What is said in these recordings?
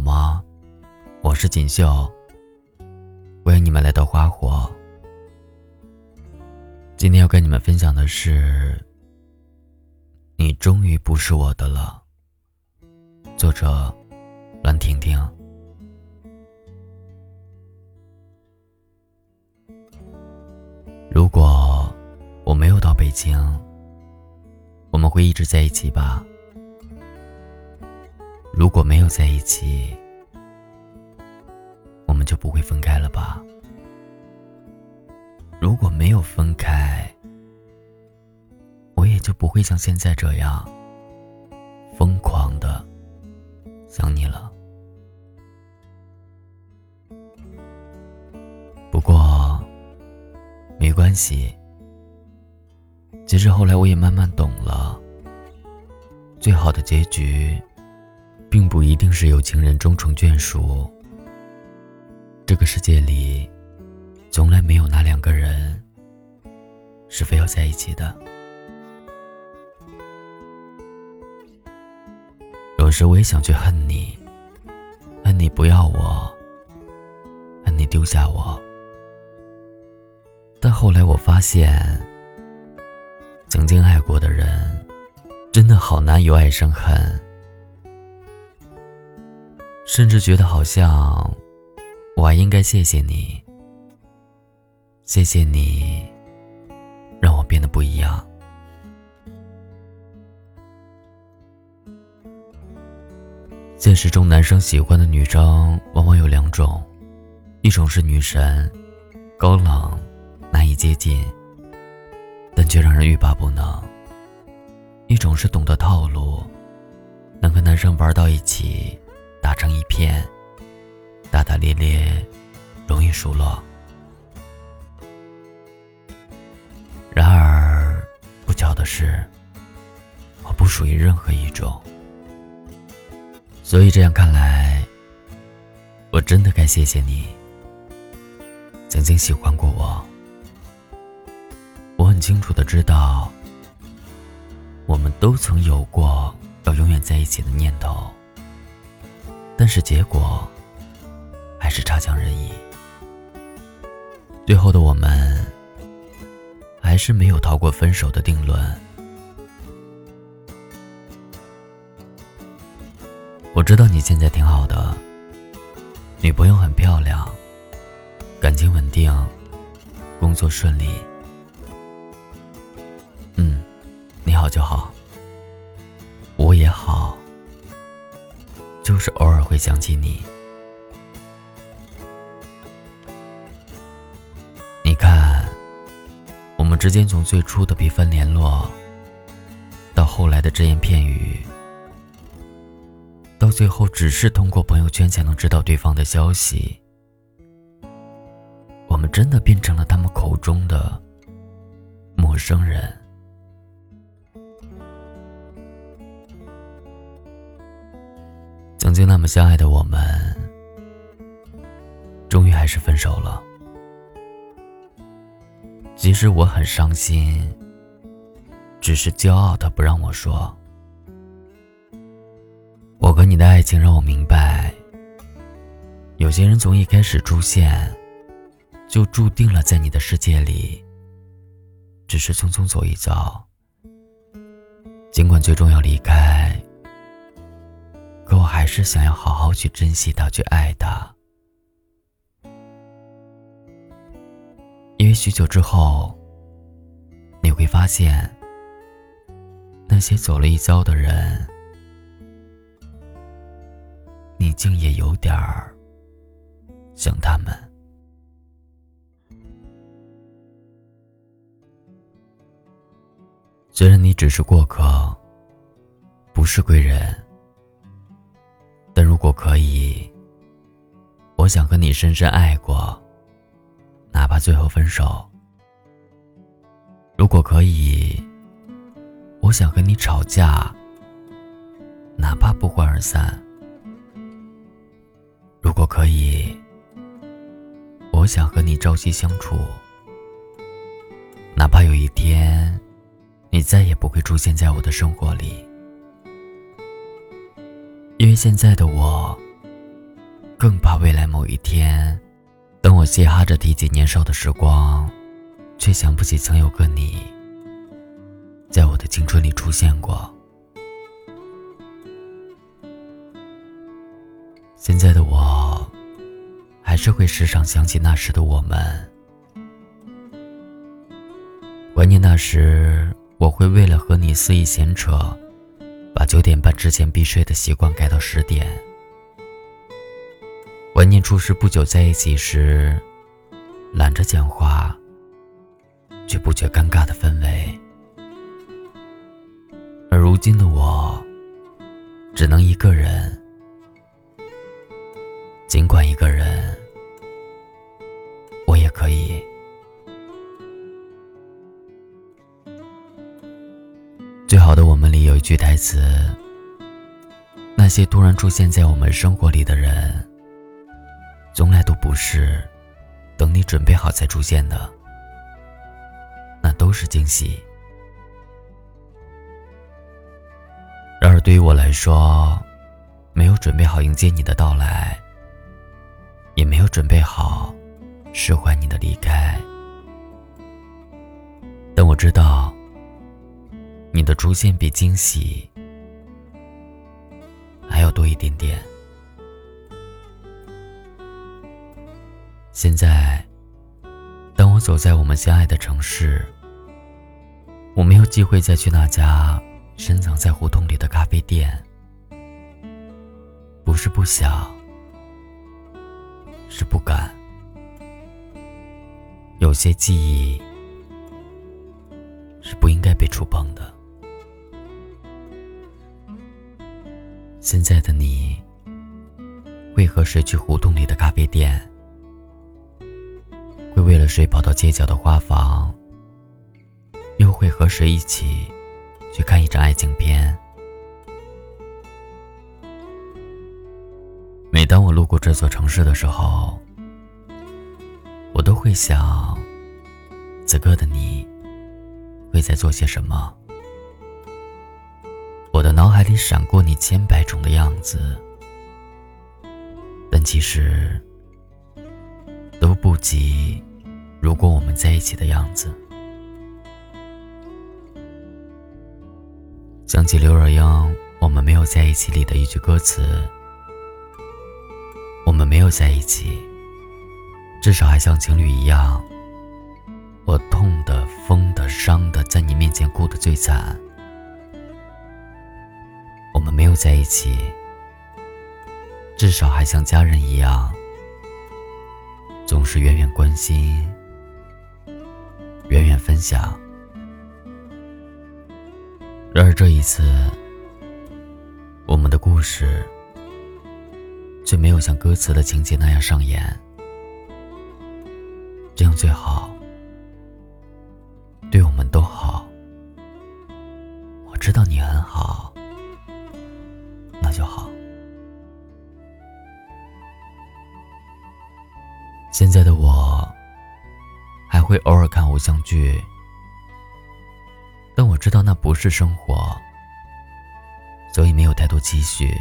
好吗？我是锦绣，欢迎你们来到花火。今天要跟你们分享的是，你终于不是我的了。作者：栾婷婷。如果我没有到北京，我们会一直在一起吧？如果没有在一起，我们就不会分开了吧？如果没有分开，我也就不会像现在这样疯狂的想你了。不过，没关系。其实后来我也慢慢懂了，最好的结局。并不一定是有情人终成眷属。这个世界里，从来没有哪两个人是非要在一起的。有时我也想去恨你，恨你不要我，恨你丢下我。但后来我发现，曾经爱过的人，真的好难由爱生恨。甚至觉得好像，我还应该谢谢你。谢谢你，让我变得不一样。现实中，男生喜欢的女生往往有两种，一种是女神，高冷，难以接近，但却让人欲罢不能；一种是懂得套路，能和男生玩到一起。打成一片，大大咧咧，容易熟络。然而，不巧的是，我不属于任何一种。所以这样看来，我真的该谢谢你，曾经喜欢过我。我很清楚的知道，我们都曾有过要永远在一起的念头。但是结果还是差强人意，最后的我们还是没有逃过分手的定论。我知道你现在挺好的，女朋友很漂亮，感情稳定，工作顺利。嗯，你好就好，我也好。是偶尔会想起你。你看，我们之间从最初的频繁联络，到后来的只言片语，到最后只是通过朋友圈才能知道对方的消息，我们真的变成了他们口中的陌生人。曾经那么相爱的我们，终于还是分手了。即使我很伤心，只是骄傲的不让我说。我和你的爱情让我明白，有些人从一开始出现，就注定了在你的世界里，只是匆匆走一遭。尽管最终要离开。还是想要好好去珍惜他，去爱他，因为许久之后，你会发现，那些走了一遭的人，你竟也有点儿像他们。虽然你只是过客，不是贵人。但如果可以，我想和你深深爱过，哪怕最后分手。如果可以，我想和你吵架，哪怕不欢而散。如果可以，我想和你朝夕相处，哪怕有一天，你再也不会出现在我的生活里。因为现在的我，更怕未来某一天，等我嘻哈着提起年少的时光，却想不起曾有个你，在我的青春里出现过。现在的我，还是会时常想起那时的我们，怀念那时我会为了和你肆意闲扯，把九点半之前必睡的习惯改到十点。怀念初识不久在一起时，懒着讲话，却不觉尴尬的氛围。而如今的我，只能一个人。尽管一个人，一句台词：那些突然出现在我们生活里的人，从来都不是等你准备好才出现的，那都是惊喜。然而对于我来说，没有准备好迎接你的到来。也没有准备好释怀你的离开，但我知道，你的出现比惊喜还要多一点点。现在，当我走在我们相爱的城市，我没有机会再去那家深藏在胡同里的咖啡店，不是不想。是不敢，有些记忆是不应该被触碰的。现在的你，会和谁去胡同里的咖啡店？会为了谁跑到街角的花房？又会和谁一起去看一场爱情片？每当我路过这座城市的时候，我都会想，此刻的你会在做些什么？我的脑海里闪过你千百种的样子，但其实都不及如果我们在一起的样子。想起刘若英《我们没有在一起》里的一句歌词。我们没有在一起，至少还像情侣一样。我痛的、疯的、伤的，在你面前哭的最惨。我们没有在一起，至少还像家人一样，总是远远关心，远远分享。然而这一次，我们的故事。却没有像歌词的情节那样上演，这样最好，偶像剧，但我知道那不是生活，所以没有太多期许。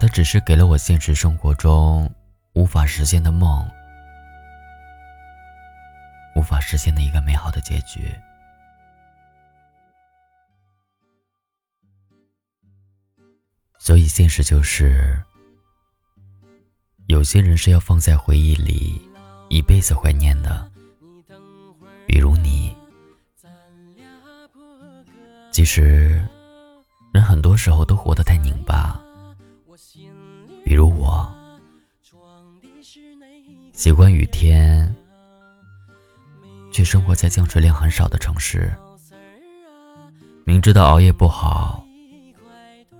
它只是给了我现实生活中无法实现的梦，无法实现的一个美好的结局。所以，现实就是，有些人是要放在回忆里一辈子怀念的，比如你。其实，人很多时候都活得太拧巴。比如我，喜欢雨天，却生活在降水量很少的城市。明知道熬夜不好，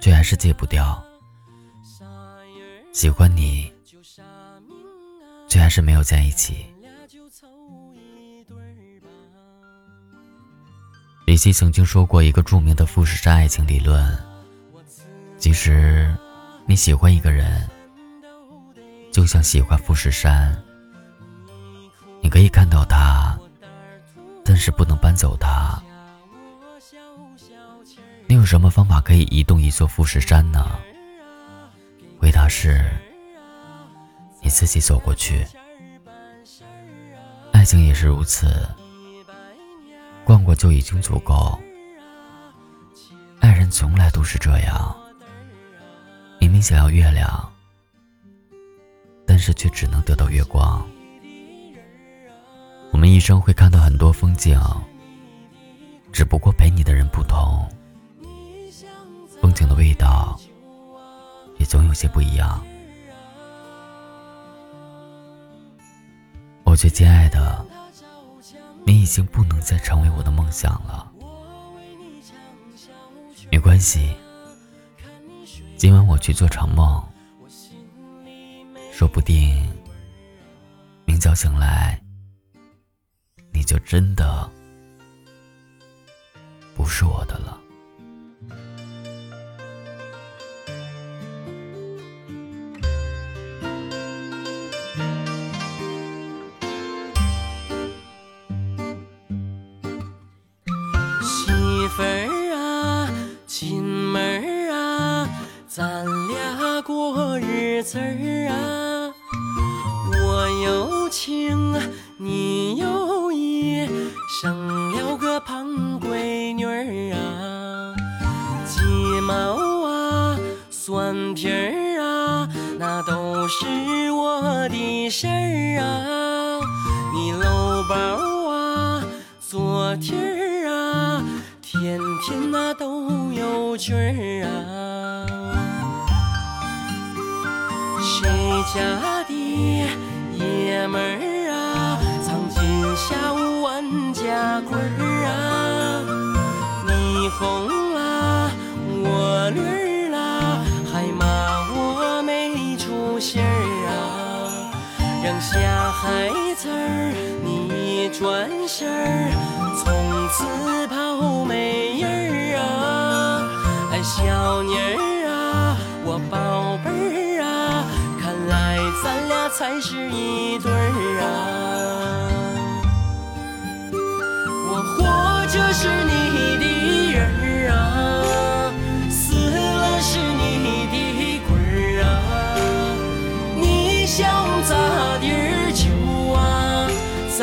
却还是戒不掉。喜欢你，却还是没有在一起。李希曾经说过一个著名的富士山爱情理论，其实。你喜欢一个人，就像喜欢富士山。你可以看到他，但是不能搬走他。你有什么方法可以移动一座富士山呢？回回答是：你自己走过去。爱情也是如此，逛过就已经足够。爱人从来都是这样，明明想要月亮，但是却只能得到月光。我们一生会看到很多风景，只不过陪你的人不同，风景的味道也总有些不一样。最亲爱的，你已经不能再成为我的梦想了。没关系，今晚我去做场梦，说不定明早醒来，你就真的不是我的了。咱俩过日子儿啊。我有情，你有意，生了个胖闺女儿啊。鸡毛啊，蒜皮儿啊，那都是我的事儿啊。你搂包啊，做题儿啊。天天那都有句儿啊，谁家的爷们儿啊，藏金下五万家规儿啊，你红了，我绿儿了，还骂我没出息儿啊，扔下孩子儿，你转身儿，从此跑没。小妮儿才是一对儿啊。我活着是你的人儿啊死了是你的鬼儿啊。你想咋地儿就啊咋